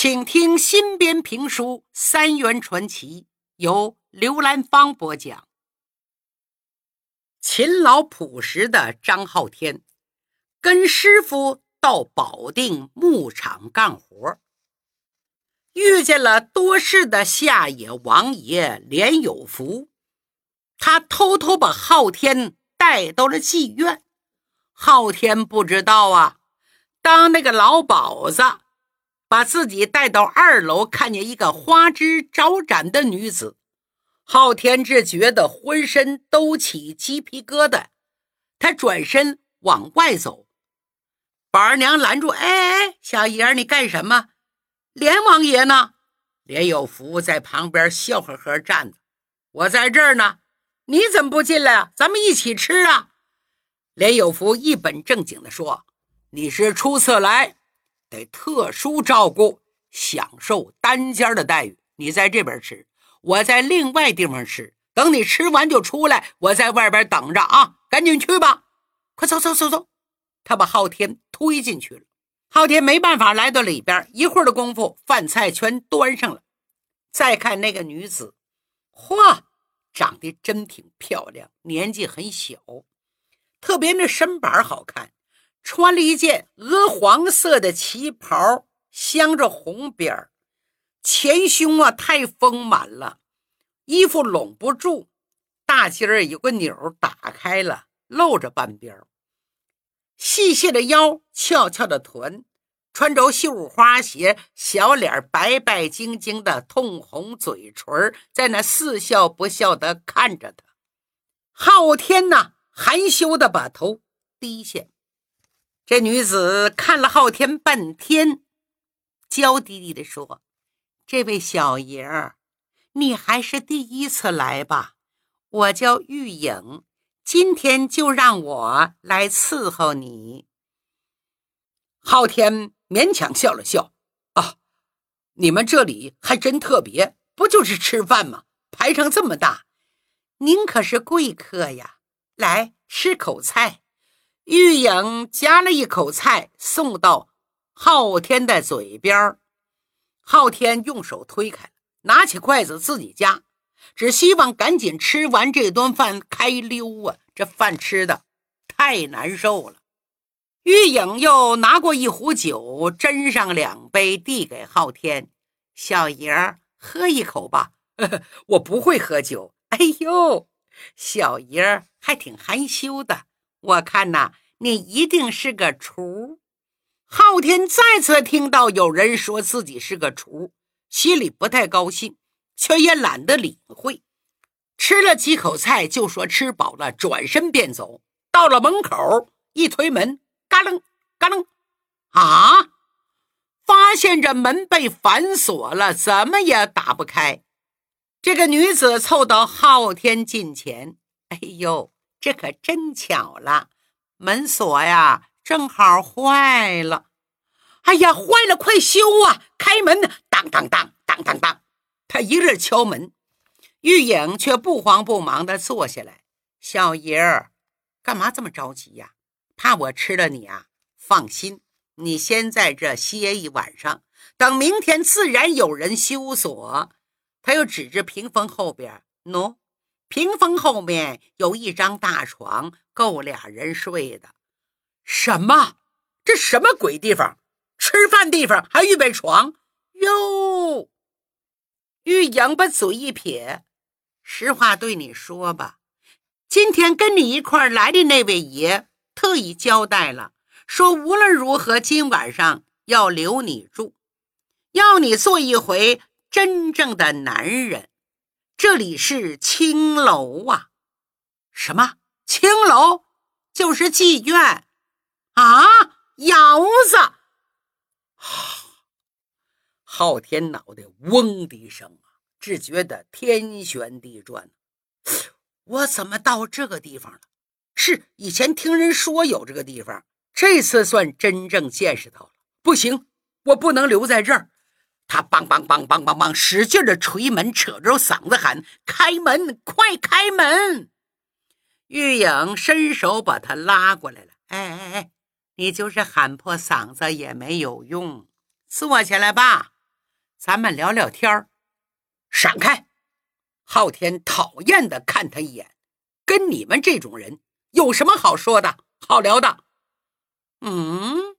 请听新编评书《三元传奇》，由刘兰芳播讲。勤劳朴实的张浩天，跟师傅到保定牧场干活，遇见了多事的下野王爷连有福。他偷偷把昊天带到了妓院。昊天不知道啊，当那个老鸨子。把自己带到二楼，看见一个花枝招展的女子，昊天只觉得浑身都起鸡皮疙瘩。他转身往外走，宝二娘拦住：“哎哎，小爷你干什么？连王爷呢？”连有福在旁边笑呵呵站着：“我在这儿呢，你怎么不进来啊？咱们一起吃啊！”连有福一本正经地说：“你是初次来。”得特殊照顾，享受单间的待遇。你在这边吃，我在另外地方吃。等你吃完就出来，我在外边等着啊！赶紧去吧，快走走走走。他把昊天推进去了。昊天没办法，来到里边，一会儿的功夫，饭菜全端上了。再看那个女子，嚯，长得真挺漂亮，年纪很小，特别那身板好看。穿了一件鹅黄色的旗袍，镶着红边儿，前胸啊太丰满了，衣服拢不住，大襟儿有个钮打开了，露着半边儿。细细的腰，翘翘的臀，穿着绣花鞋，小脸白白晶晶的，通红嘴唇，在那似笑不笑的看着他。昊天呐，含羞的把头低下。这女子看了昊天半天，娇滴滴地说：“这位小爷儿，你还是第一次来吧？我叫玉影，今天就让我来伺候你。”昊天勉强笑了笑：“啊，你们这里还真特别，不就是吃饭吗？排场这么大，您可是贵客呀！来吃口菜。”玉影夹了一口菜送到昊天的嘴边昊天用手推开，拿起筷子自己夹，只希望赶紧吃完这顿饭开溜啊！这饭吃的太难受了。玉影又拿过一壶酒，斟上两杯，递给昊天：“小爷儿，喝一口吧。”“我不会喝酒。”“哎呦，小爷儿还挺害羞的。”我看呐，你一定是个厨。昊天再次听到有人说自己是个厨，心里不太高兴，却也懒得理会。吃了几口菜，就说吃饱了，转身便走。到了门口，一推门，嘎楞嘎楞，啊！发现这门被反锁了，怎么也打不开。这个女子凑到昊天近前，哎呦！这可真巧了，门锁呀，正好坏了。哎呀，坏了，快修啊！开门！当当当当当当，他一阵敲门，玉影却不慌不忙地坐下来。小爷儿，干嘛这么着急呀？怕我吃了你啊？放心，你先在这歇一晚上，等明天自然有人修锁。他又指着屏风后边，喏。屏风后面有一张大床，够俩人睡的。什么？这什么鬼地方？吃饭地方还预备床？哟！玉莹把嘴一撇，实话对你说吧，今天跟你一块来的那位爷特意交代了，说无论如何今晚上要留你住，要你做一回真正的男人。这里是青楼啊！什么青楼？就是妓院啊！窑子！昊天脑袋嗡的一声，只觉得天旋地转。我怎么到这个地方了？是以前听人说有这个地方，这次算真正见识到了。不行，我不能留在这儿。他梆梆梆梆梆梆，使劲的捶门，扯着嗓子喊：“开门，快开门！”玉影伸手把他拉过来了。“哎哎哎，你就是喊破嗓子也没有用，坐起来吧。咱们聊聊天儿。闪开！昊天讨厌的看他一眼，跟你们这种人有什么好说的好聊的？嗯，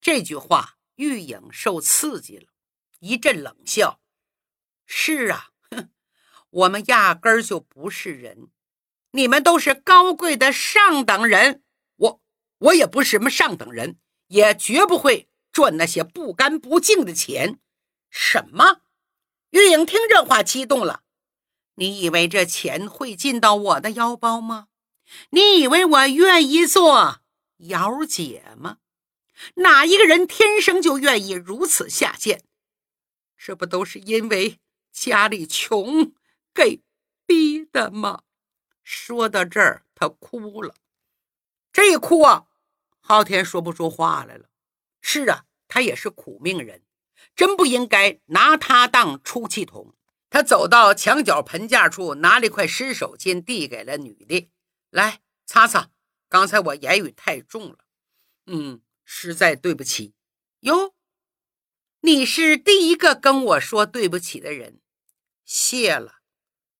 这句话玉影受刺激了，一阵冷笑。是啊，哼，我们压根儿就不是人，你们都是高贵的上等人，我我也不是什么上等人，也绝不会赚那些不干不净的钱。什么？玉影听这话激动了。你以为这钱会进到我的腰包吗？你以为我愿意做姚姐吗？哪一个人天生就愿意如此下贱？这不都是因为家里穷给逼的吗？说到这儿，他哭了。这一哭啊，昊天说不出话来了。是啊，他也是苦命人。真不应该拿他当出气筒。他走到墙角盆架处，拿了一块湿手巾递给了女的，来擦擦。刚才我言语太重了，嗯，实在对不起。哟，你是第一个跟我说对不起的人，谢了。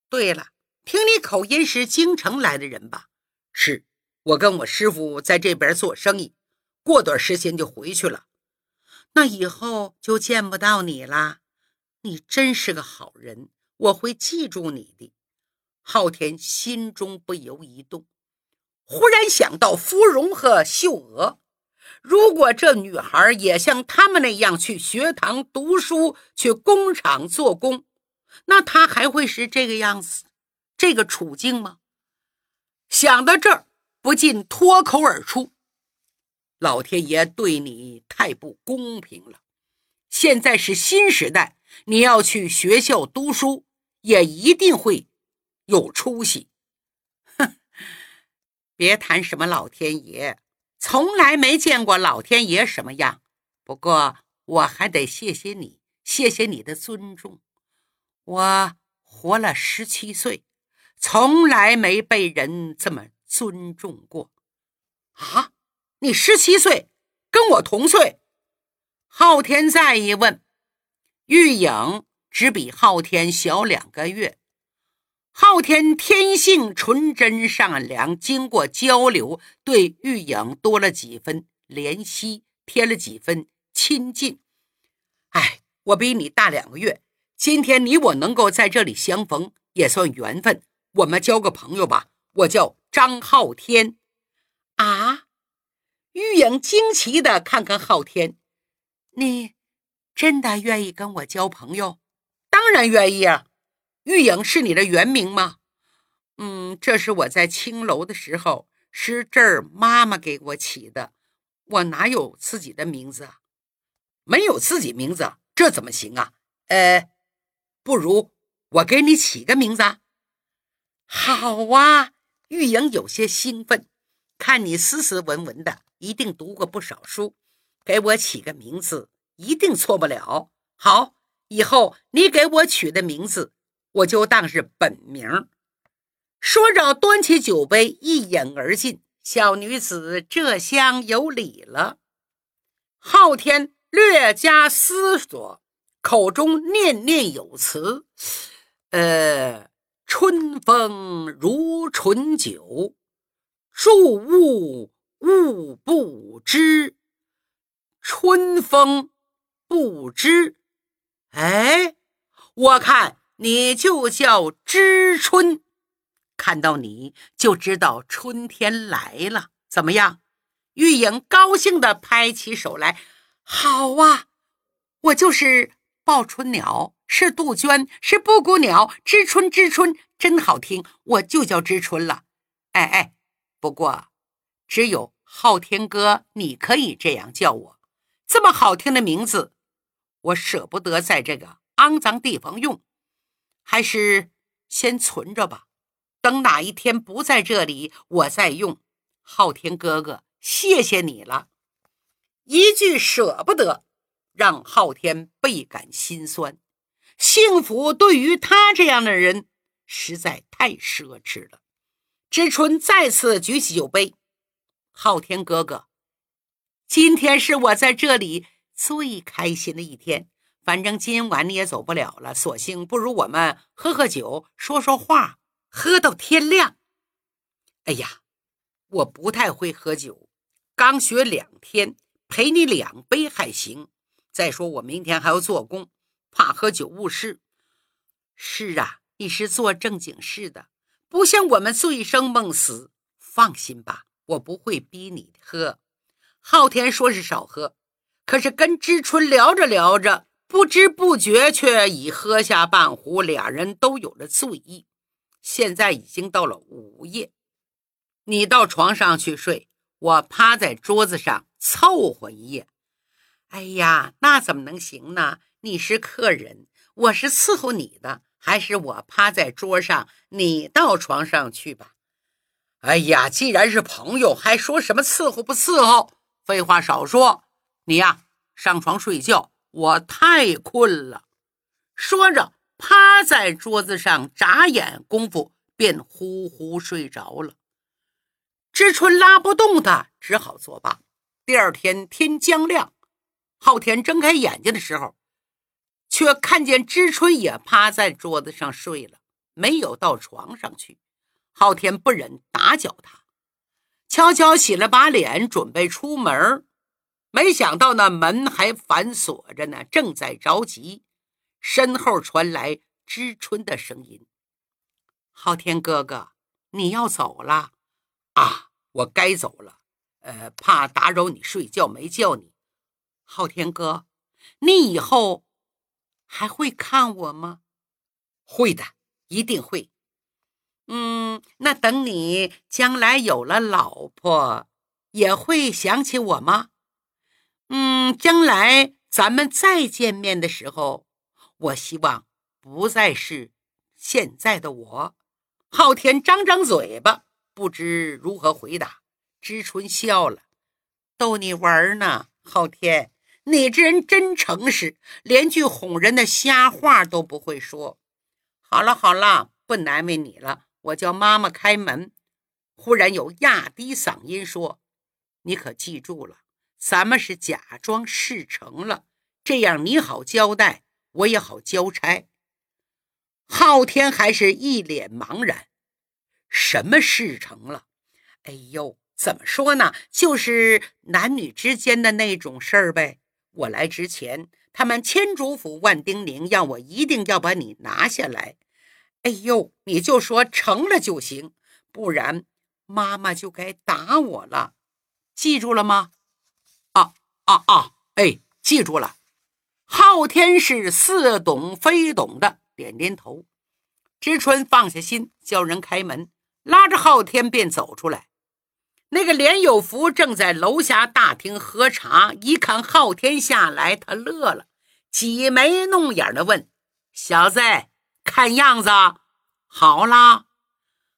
对了，听你口音是京城来的人吧？是，我跟我师傅在这边做生意，过段时间就回去了。那以后就见不到你啦。你真是个好人，我会记住你的。昊天心中不由一动，忽然想到芙蓉和秀娥，如果这女孩也像他们那样去学堂读书，去工厂做工，那她还会是这个样子，这个处境吗？想到这儿，不禁脱口而出。老天爷对你太不公平了！现在是新时代，你要去学校读书，也一定会有出息。哼，别谈什么老天爷，从来没见过老天爷什么样。不过我还得谢谢你，谢谢你的尊重。我活了十七岁，从来没被人这么尊重过。啊！你十七岁，跟我同岁。昊天再一问，玉影只比昊天小两个月。昊天天性纯真善良，经过交流，对玉影多了几分怜惜，添了几分亲近。哎，我比你大两个月，今天你我能够在这里相逢，也算缘分。我们交个朋友吧。我叫张昊天。啊。玉影惊奇的看看昊天，你真的愿意跟我交朋友？当然愿意啊！玉影是你的原名吗？嗯，这是我在青楼的时候，是这儿妈妈给我起的。我哪有自己的名字啊？没有自己名字，这怎么行啊？呃，不如我给你起个名字。好啊！玉影有些兴奋，看你斯斯文文的。一定读过不少书，给我起个名字一定错不了。好，以后你给我取的名字，我就当是本名。说着，端起酒杯，一饮而尽。小女子这厢有礼了。昊天略加思索，口中念念有词：“呃，春风如醇酒，注物。”物不知，春风不知。哎，我看你就叫知春，看到你就知道春天来了。怎么样？玉影高兴地拍起手来。好啊，我就是报春鸟，是杜鹃，是布谷鸟。知春，知春，真好听，我就叫知春了。哎哎，不过。只有昊天哥，你可以这样叫我。这么好听的名字，我舍不得在这个肮脏地方用，还是先存着吧。等哪一天不在这里，我再用。昊天哥哥，谢谢你了。一句舍不得，让昊天倍感心酸。幸福对于他这样的人，实在太奢侈了。知春再次举起酒杯。昊天哥哥，今天是我在这里最开心的一天。反正今晚你也走不了了，索性不如我们喝喝酒，说说话，喝到天亮。哎呀，我不太会喝酒，刚学两天，陪你两杯还行。再说我明天还要做工，怕喝酒误事。是啊，你是做正经事的，不像我们醉生梦死。放心吧，我不会逼你喝。昊天说是少喝，可是跟知春聊着聊着，不知不觉却已喝下半壶，俩人都有了醉意。现在已经到了午夜，你到床上去睡，我趴在桌子上凑合一夜。哎呀，那怎么能行呢？你是客人，我是伺候你的，还是我趴在桌上，你到床上去吧。哎呀，既然是朋友，还说什么伺候不伺候？废话少说，你呀上床睡觉，我太困了。说着，趴在桌子上，眨眼功夫便呼呼睡着了。知春拉不动他，只好作罢。第二天天将亮，昊天睁开眼睛的时候，却看见知春也趴在桌子上睡了，没有到床上去。昊天不忍打搅他。悄悄洗了把脸，准备出门没想到那门还反锁着呢，正在着急。身后传来知春的声音：“昊天哥哥，你要走了啊？我该走了。呃，怕打扰你睡觉，没叫你。昊天哥，你以后还会看我吗？会的，一定会。”嗯，那等你将来有了老婆，也会想起我吗？嗯，将来咱们再见面的时候，我希望不再是现在的我。昊天张张嘴巴，不知如何回答。知春笑了，逗你玩呢。昊天，你这人真诚实，连句哄人的瞎话都不会说。好了好了，不难为你了。我叫妈妈开门，忽然有压低嗓音说：“你可记住了，咱们是假装事成了，这样你好交代，我也好交差。”昊天还是一脸茫然：“什么事成了？哎呦，怎么说呢？就是男女之间的那种事儿呗。我来之前，他们千嘱咐万叮咛，让我一定要把你拿下来。”哎呦，你就说成了就行，不然妈妈就该打我了。记住了吗？啊啊！哎，记住了。昊天是似懂非懂的点点头。知春放下心，叫人开门，拉着昊天便走出来。那个连有福正在楼下大厅喝茶，一看昊天下来，他乐了，挤眉弄眼的问：“小子。”看样子好啦，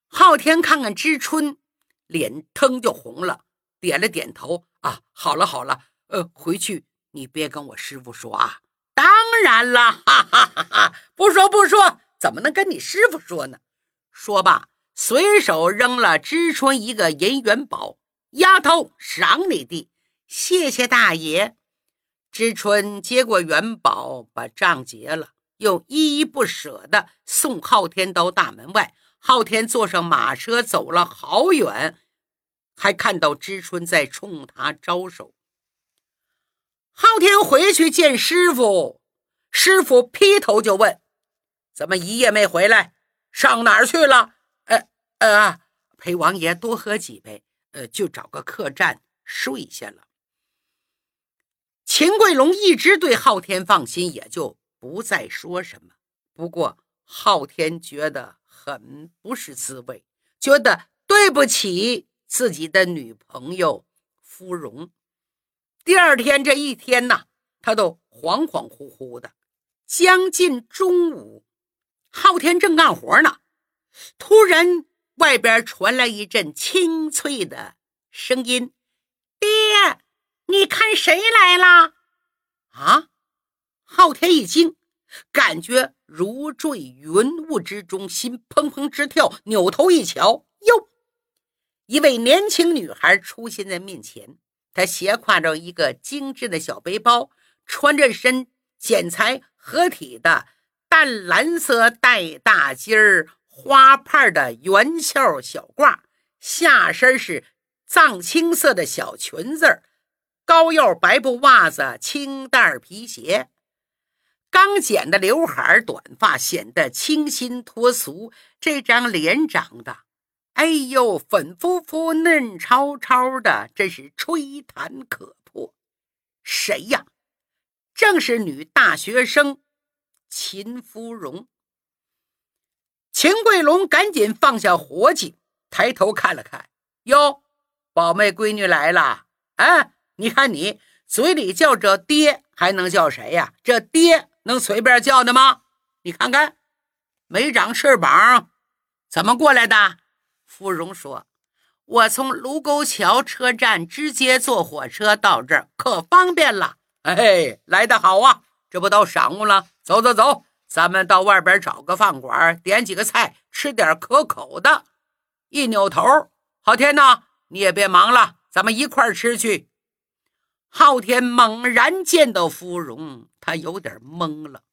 昊天看看知春，脸腾就红了，点了点头啊，好了好了，呃，回去你别跟我师傅说啊。当然了，哈哈哈哈，不说不说，怎么能跟你师傅说呢？说罢，随手扔了知春一个银元宝，丫头赏你的，谢谢大爷。知春接过元宝，把账结了。又依依不舍地送昊天到大门外。昊天坐上马车走了好远，还看到知春在冲他招手。昊天回去见师傅，师傅劈头就问：“怎么一夜没回来？上哪儿去了？”“呃呃，陪王爷多喝几杯，呃，就找个客栈睡下了。”秦桂龙一直对昊天放心，也就。不再说什么，不过昊天觉得很不是滋味，觉得对不起自己的女朋友芙蓉。第二天这一天呐，他都恍恍惚惚的。将近中午，昊天正干活呢，突然外边传来一阵清脆的声音：“爹，你看谁来了？”啊！昊天一惊，感觉如坠云雾之中，心砰砰直跳。扭头一瞧，哟，一位年轻女孩出现在面前。她斜挎着一个精致的小背包，穿着身剪裁合体的淡蓝色带大襟儿花帕的圆袖小褂，下身是藏青色的小裙子，高腰白布袜子，青带皮鞋。刚剪的刘海短发显得清新脱俗，这张脸长得，哎呦，粉扑扑、嫩超超的，真是吹弹可破。谁呀？正是女大学生秦芙蓉。秦桂龙赶紧放下活计，抬头看了看，哟，宝妹闺女来了。哎，你看你嘴里叫着爹，还能叫谁呀？这爹。能随便叫的吗？你看看，没长翅膀，怎么过来的？芙蓉说：“我从卢沟桥车站直接坐火车到这儿，可方便了。”哎，来得好啊！这不到晌午了，走走走，咱们到外边找个饭馆，点几个菜，吃点可口的。一扭头，昊天呐，你也别忙了，咱们一块吃去。昊天猛然见到芙蓉，他有点懵了。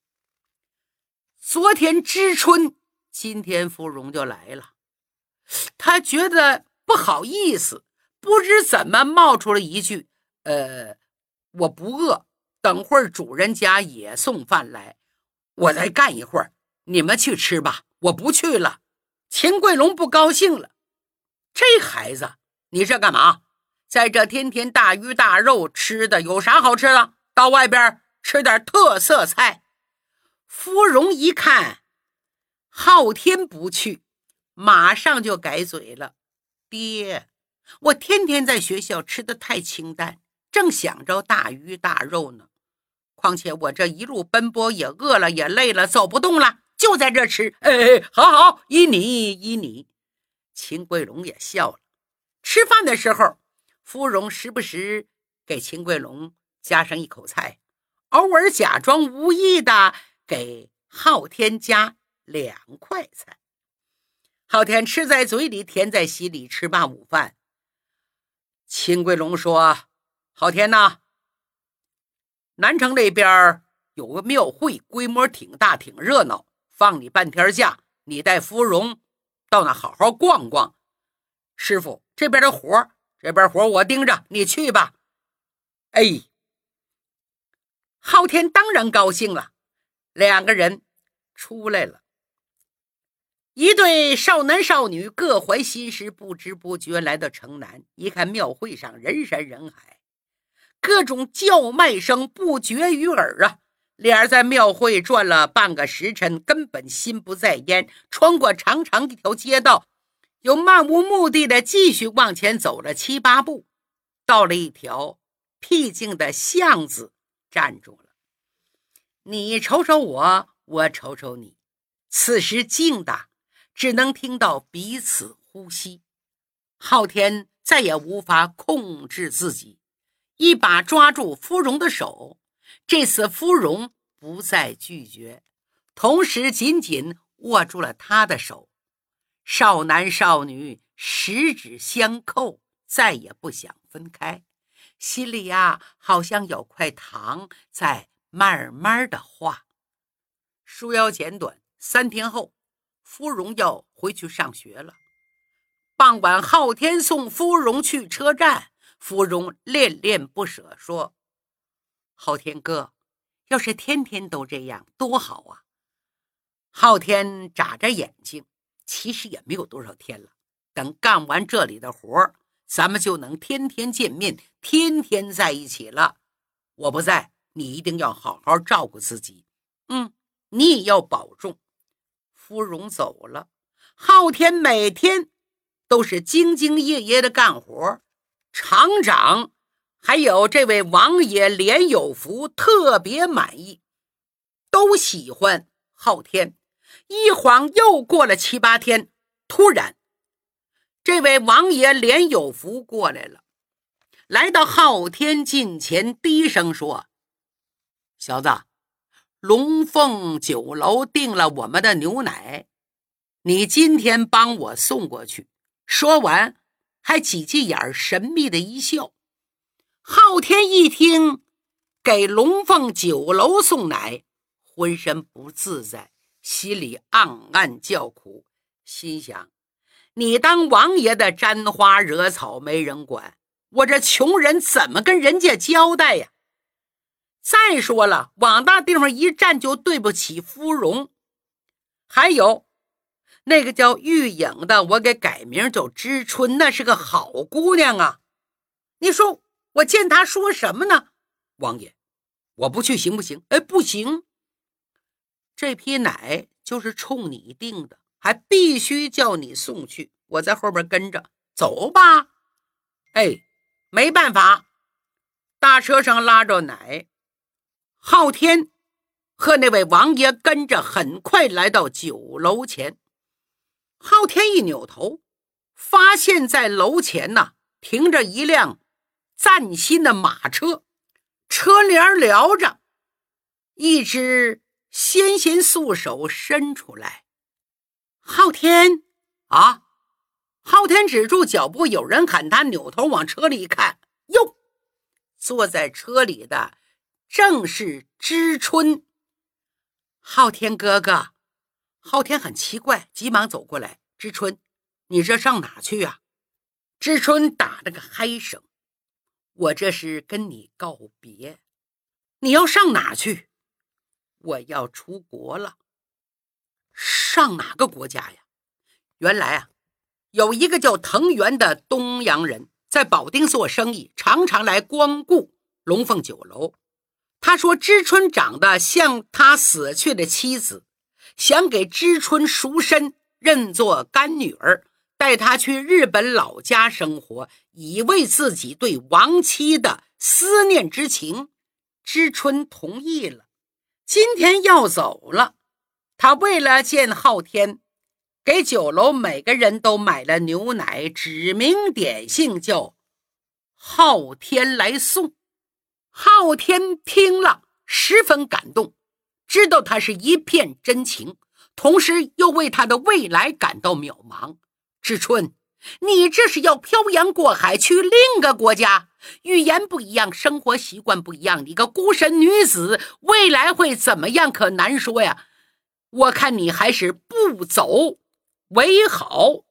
昨天知春，今天芙蓉就来了，他觉得不好意思，不知怎么冒出了一句：“呃，我不饿，等会儿主人家也送饭来，我再干一会儿，你们去吃吧，我不去了。”秦桂龙不高兴了：“这孩子，你这干嘛？”在这天天大鱼大肉吃的有啥好吃的？到外边吃点特色菜。芙蓉一看，昊天不去，马上就改嘴了：“爹，我天天在学校吃的太清淡，正想着大鱼大肉呢。况且我这一路奔波也饿了也累了，走不动了，就在这吃。哎，好好，依你依你。”秦桂龙也笑了。吃饭的时候。芙蓉时不时给秦桂龙加上一口菜，偶尔假装无意的给昊天加两块菜。昊天吃在嘴里，甜在心里。吃罢午饭，秦桂龙说：“昊天呐，南城那边有个庙会，规模挺大，挺热闹。放你半天假，你带芙蓉到那好好逛逛。师傅这边的活这边活我盯着，你去吧。哎，昊天当然高兴了，两个人出来了。一对少男少女各怀心事，不知不觉来到城南。一看庙会上人山人海，各种叫卖声不绝于耳啊！俩在庙会转了半个时辰，根本心不在焉。穿过长长一条街道。又漫无目的的继续往前走了七八步，到了一条僻静的巷子，站住了。你瞅瞅我，我瞅瞅你。此时静的只能听到彼此呼吸。昊天再也无法控制自己，一把抓住芙蓉的手。这次芙蓉不再拒绝，同时紧紧握住了他的手。少男少女十指相扣，再也不想分开，心里呀，好像有块糖在慢慢的化。书腰简短，三天后，芙蓉要回去上学了。傍晚，昊天送芙蓉去车站，芙蓉恋恋不舍，说：“昊天哥，要是天天都这样，多好啊！”昊天眨着眼睛。其实也没有多少天了，等干完这里的活儿，咱们就能天天见面，天天在一起了。我不在，你一定要好好照顾自己。嗯，你也要保重。芙蓉走了，昊天每天都是兢兢业业的干活。厂长还有这位王爷连有福特别满意，都喜欢昊天。一晃又过了七八天，突然，这位王爷连有福过来了，来到昊天近前，低声说：“小子，龙凤酒楼订了我们的牛奶，你今天帮我送过去。”说完，还挤挤眼儿，神秘的一笑。昊天一听，给龙凤酒楼送奶，浑身不自在，心里暗暗叫苦，心想：你当王爷的沾花惹草没人管，我这穷人怎么跟人家交代呀？再说了，往那地方一站就对不起芙蓉。还有那个叫玉影的，我给改名叫知春，那是个好姑娘啊。你说我见她说什么呢？王爷，我不去行不行？哎，不行。这批奶就是冲你订的，还必须叫你送去。我在后边跟着，走吧。哎，没办法，大车上拉着奶。昊天和那位王爷跟着，很快来到酒楼前。昊天一扭头，发现在楼前呢停着一辆崭新的马车，车帘撩着，一只纤纤素手伸出来。昊天啊！昊天止住脚步，有人喊他，扭头往车里一看，哟，坐在车里的。正是知春，昊天哥哥，昊天很奇怪，急忙走过来。知春，你这上哪去呀？知春打了个嗨声，我这是跟你告别。你要上哪去？我要出国了。上哪个国家呀？原来啊，有一个叫藤原的东洋人，在保定做生意，常常来光顾龙凤酒楼。他说：“知春长得像他死去的妻子，想给知春赎身，认作干女儿，带她去日本老家生活，以慰自己对亡妻的思念之情。”知春同意了。今天要走了，他为了见昊天，给酒楼每个人都买了牛奶，指名点姓叫昊天来送。昊天听了十分感动，知道他是一片真情，同时又为他的未来感到渺茫。知春，你这是要漂洋过海去另一个国家？语言不一样，生活习惯不一样，你个孤身女子，未来会怎么样？可难说呀。我看你还是不走为好。